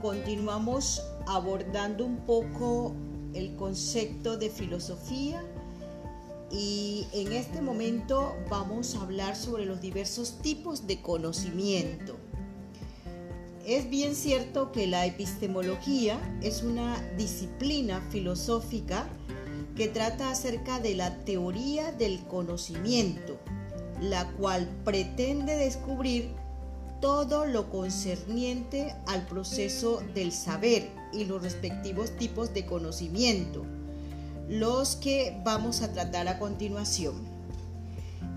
continuamos abordando un poco el concepto de filosofía y en este momento vamos a hablar sobre los diversos tipos de conocimiento. Es bien cierto que la epistemología es una disciplina filosófica que trata acerca de la teoría del conocimiento, la cual pretende descubrir todo lo concerniente al proceso del saber y los respectivos tipos de conocimiento, los que vamos a tratar a continuación.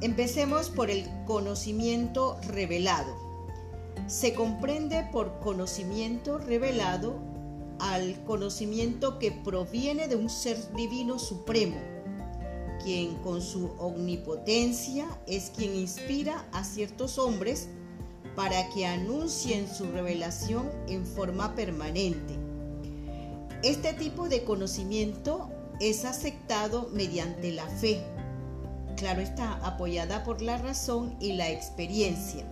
Empecemos por el conocimiento revelado. Se comprende por conocimiento revelado al conocimiento que proviene de un ser divino supremo, quien con su omnipotencia es quien inspira a ciertos hombres para que anuncien su revelación en forma permanente. Este tipo de conocimiento es aceptado mediante la fe. Claro está, apoyada por la razón y la experiencia.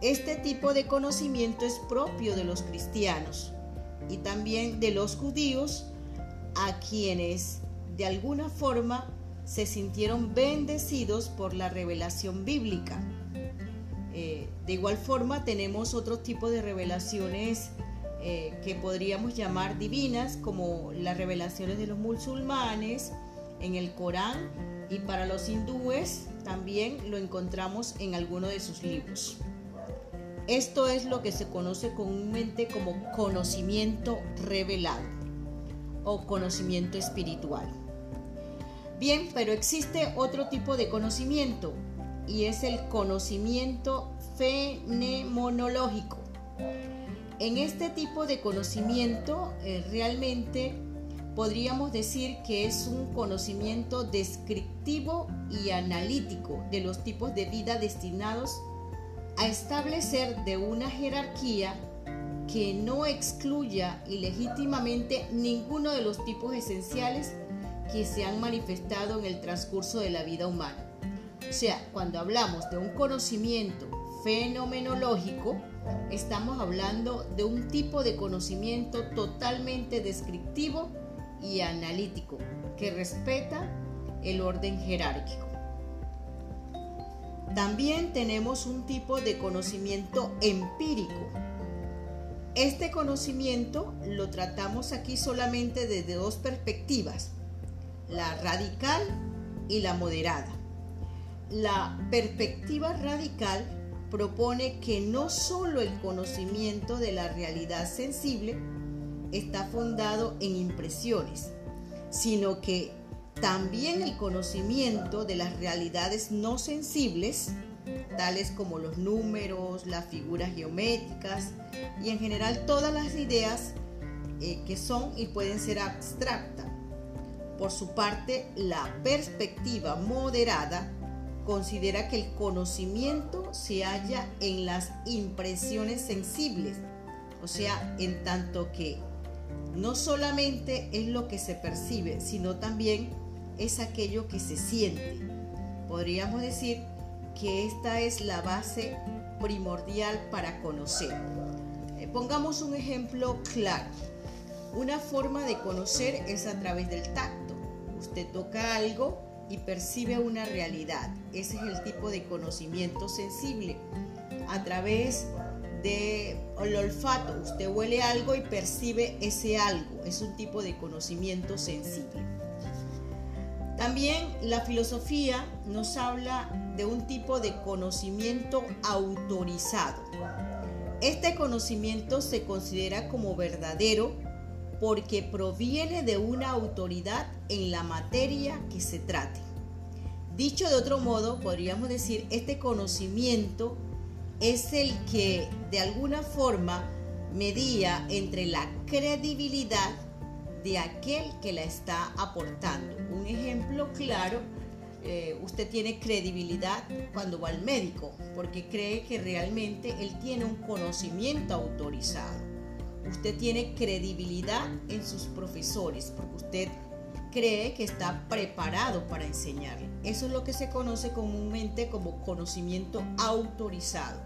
Este tipo de conocimiento es propio de los cristianos y también de los judíos a quienes de alguna forma se sintieron bendecidos por la revelación bíblica eh, de igual forma tenemos otro tipo de revelaciones eh, que podríamos llamar divinas, como las revelaciones de los musulmanes en el Corán y para los hindúes también lo encontramos en alguno de sus libros. Esto es lo que se conoce comúnmente como conocimiento revelado o conocimiento espiritual. Bien, pero existe otro tipo de conocimiento, y es el conocimiento fenomenológico. En este tipo de conocimiento eh, realmente podríamos decir que es un conocimiento descriptivo y analítico de los tipos de vida destinados a establecer de una jerarquía que no excluya ilegítimamente ninguno de los tipos esenciales que se han manifestado en el transcurso de la vida humana. O sea, cuando hablamos de un conocimiento fenomenológico, estamos hablando de un tipo de conocimiento totalmente descriptivo y analítico que respeta el orden jerárquico. También tenemos un tipo de conocimiento empírico. Este conocimiento lo tratamos aquí solamente desde dos perspectivas, la radical y la moderada. La perspectiva radical propone que no solo el conocimiento de la realidad sensible está fundado en impresiones, sino que también el conocimiento de las realidades no sensibles, tales como los números, las figuras geométricas y en general todas las ideas eh, que son y pueden ser abstractas. Por su parte, la perspectiva moderada considera que el conocimiento se halla en las impresiones sensibles, o sea, en tanto que no solamente es lo que se percibe, sino también es aquello que se siente. Podríamos decir que esta es la base primordial para conocer. Eh, pongamos un ejemplo claro. Una forma de conocer es a través del tacto. Usted toca algo y percibe una realidad. Ese es el tipo de conocimiento sensible. A través del olfato, usted huele algo y percibe ese algo. Es un tipo de conocimiento sensible. También la filosofía nos habla de un tipo de conocimiento autorizado. Este conocimiento se considera como verdadero porque proviene de una autoridad en la materia que se trate. Dicho de otro modo, podríamos decir, este conocimiento es el que de alguna forma medía entre la credibilidad de aquel que la está aportando. Un ejemplo claro, eh, usted tiene credibilidad cuando va al médico, porque cree que realmente él tiene un conocimiento autorizado usted tiene credibilidad en sus profesores, porque usted cree que está preparado para enseñar. Eso es lo que se conoce comúnmente como conocimiento autorizado.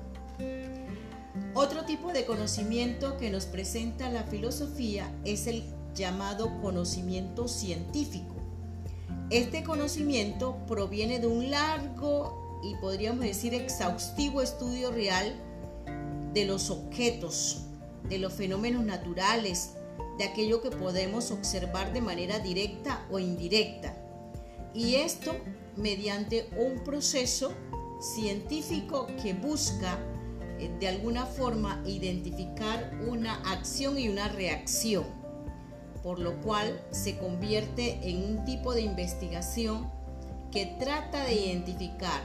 Otro tipo de conocimiento que nos presenta la filosofía es el llamado conocimiento científico. Este conocimiento proviene de un largo y podríamos decir exhaustivo estudio real de los objetos, de los fenómenos naturales, de aquello que podemos observar de manera directa o indirecta. Y esto mediante un proceso científico que busca eh, de alguna forma identificar una acción y una reacción por lo cual se convierte en un tipo de investigación que trata de identificar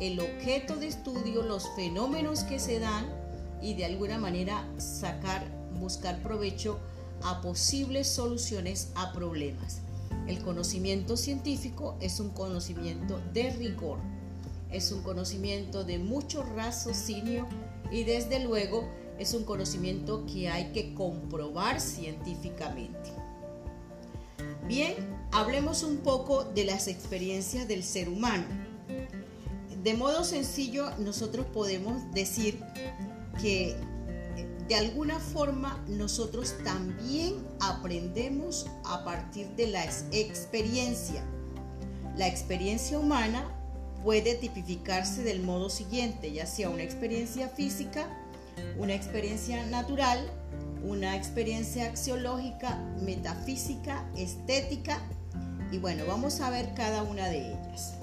el objeto de estudio, los fenómenos que se dan y de alguna manera sacar, buscar provecho a posibles soluciones a problemas. El conocimiento científico es un conocimiento de rigor, es un conocimiento de mucho raciocinio y desde luego es un conocimiento que hay que comprobar científicamente. Bien, hablemos un poco de las experiencias del ser humano. De modo sencillo, nosotros podemos decir que de alguna forma nosotros también aprendemos a partir de la experiencia. La experiencia humana puede tipificarse del modo siguiente, ya sea una experiencia física, una experiencia natural una experiencia axiológica, metafísica, estética y bueno, vamos a ver cada una de ellas.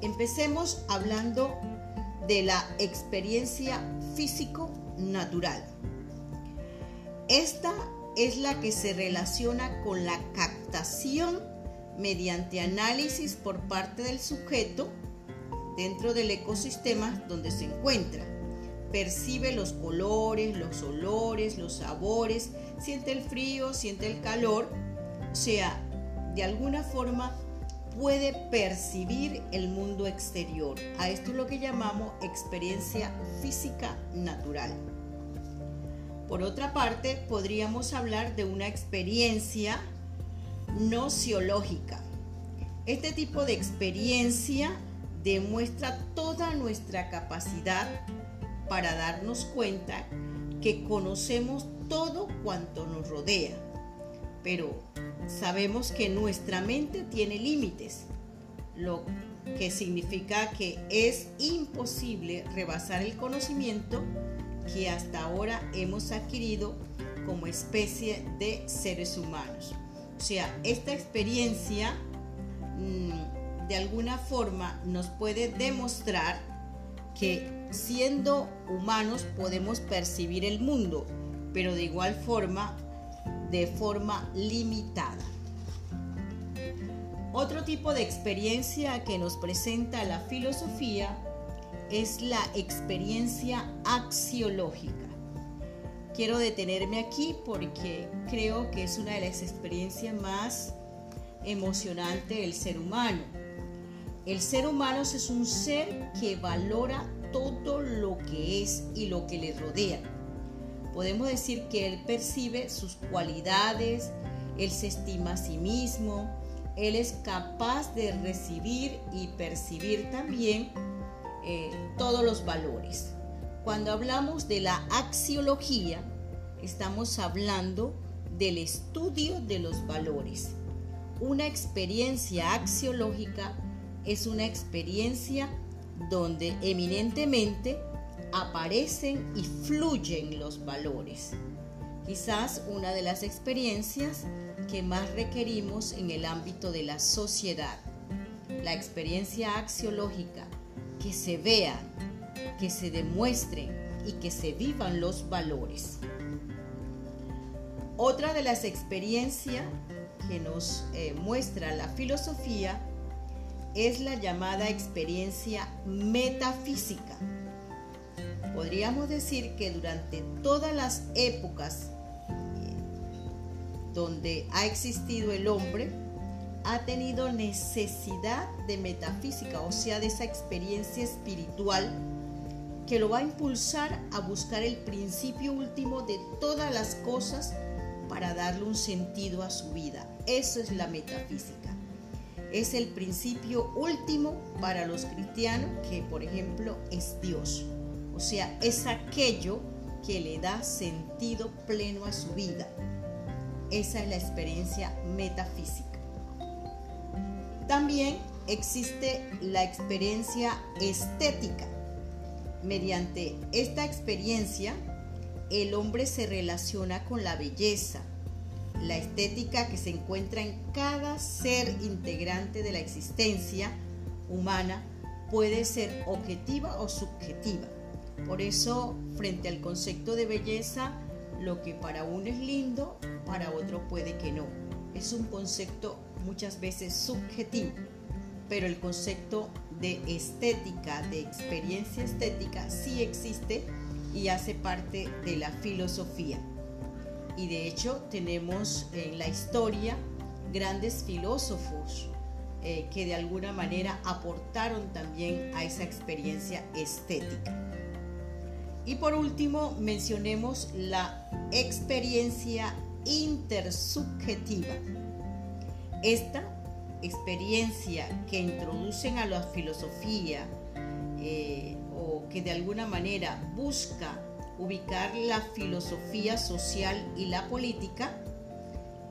Empecemos hablando de la experiencia físico-natural. Esta es la que se relaciona con la captación mediante análisis por parte del sujeto dentro del ecosistema donde se encuentra percibe los colores, los olores, los sabores, siente el frío, siente el calor, o sea, de alguna forma puede percibir el mundo exterior. A esto es lo que llamamos experiencia física natural. Por otra parte, podríamos hablar de una experiencia nociológica. Este tipo de experiencia demuestra toda nuestra capacidad para darnos cuenta que conocemos todo cuanto nos rodea, pero sabemos que nuestra mente tiene límites, lo que significa que es imposible rebasar el conocimiento que hasta ahora hemos adquirido como especie de seres humanos. O sea, esta experiencia mm, de alguna forma nos puede demostrar que siendo humanos podemos percibir el mundo, pero de igual forma, de forma limitada. Otro tipo de experiencia que nos presenta la filosofía es la experiencia axiológica. Quiero detenerme aquí porque creo que es una de las experiencias más emocionantes del ser humano. El ser humano es un ser que valora todo lo que es y lo que le rodea. Podemos decir que él percibe sus cualidades, él se estima a sí mismo, él es capaz de recibir y percibir también eh, todos los valores. Cuando hablamos de la axiología, estamos hablando del estudio de los valores. Una experiencia axiológica es una experiencia donde eminentemente aparecen y fluyen los valores. Quizás una de las experiencias que más requerimos en el ámbito de la sociedad. La experiencia axiológica, que se vean, que se demuestren y que se vivan los valores. Otra de las experiencias que nos eh, muestra la filosofía es la llamada experiencia metafísica. Podríamos decir que durante todas las épocas eh, donde ha existido el hombre, ha tenido necesidad de metafísica, o sea, de esa experiencia espiritual que lo va a impulsar a buscar el principio último de todas las cosas para darle un sentido a su vida. Eso es la metafísica es el principio último para los cristianos que, por ejemplo, es Dios. Sea, es aquello que le da sentido pleno a su vida. Esa es la experiencia metafísica. También existe la experiencia estética. Mediante esta experiencia, el hombre se relaciona con la belleza, la estética que se encuentra en cada ser integrante de la existencia humana puede ser objetiva o subjetiva. Por eso, frente al concepto de belleza, lo que para uno es lindo, para otro puede que no. Es un concepto muchas veces subjetivo, pero el concepto de estética, de experiencia estética, sí existe y hace parte de la filosofía. Y de hecho tenemos en la historia grandes filósofos eh, que de alguna manera aportaron también a esa experiencia estética. Y por último, mencionemos la experiencia intersubjetiva. Esta experiencia que introducen a la filosofía eh, o que de alguna manera busca ubicar la filosofía social y la política,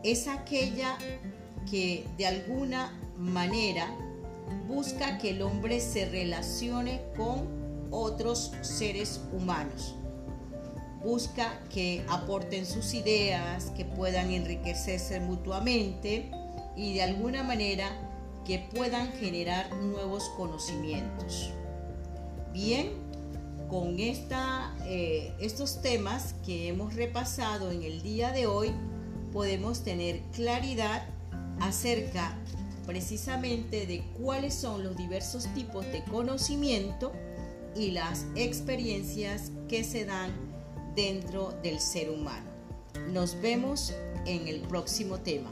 es aquella que de alguna manera busca que el hombre se relacione con otros seres humanos. Busca que aporten sus ideas, que puedan enriquecerse mutuamente y de alguna manera que puedan generar nuevos conocimientos. Bien, con esta, eh, estos temas que hemos repasado en el día de hoy, podemos tener claridad acerca precisamente de cuáles son los diversos tipos de conocimiento y las experiencias que se dan dentro del ser humano. Nos vemos en el próximo tema.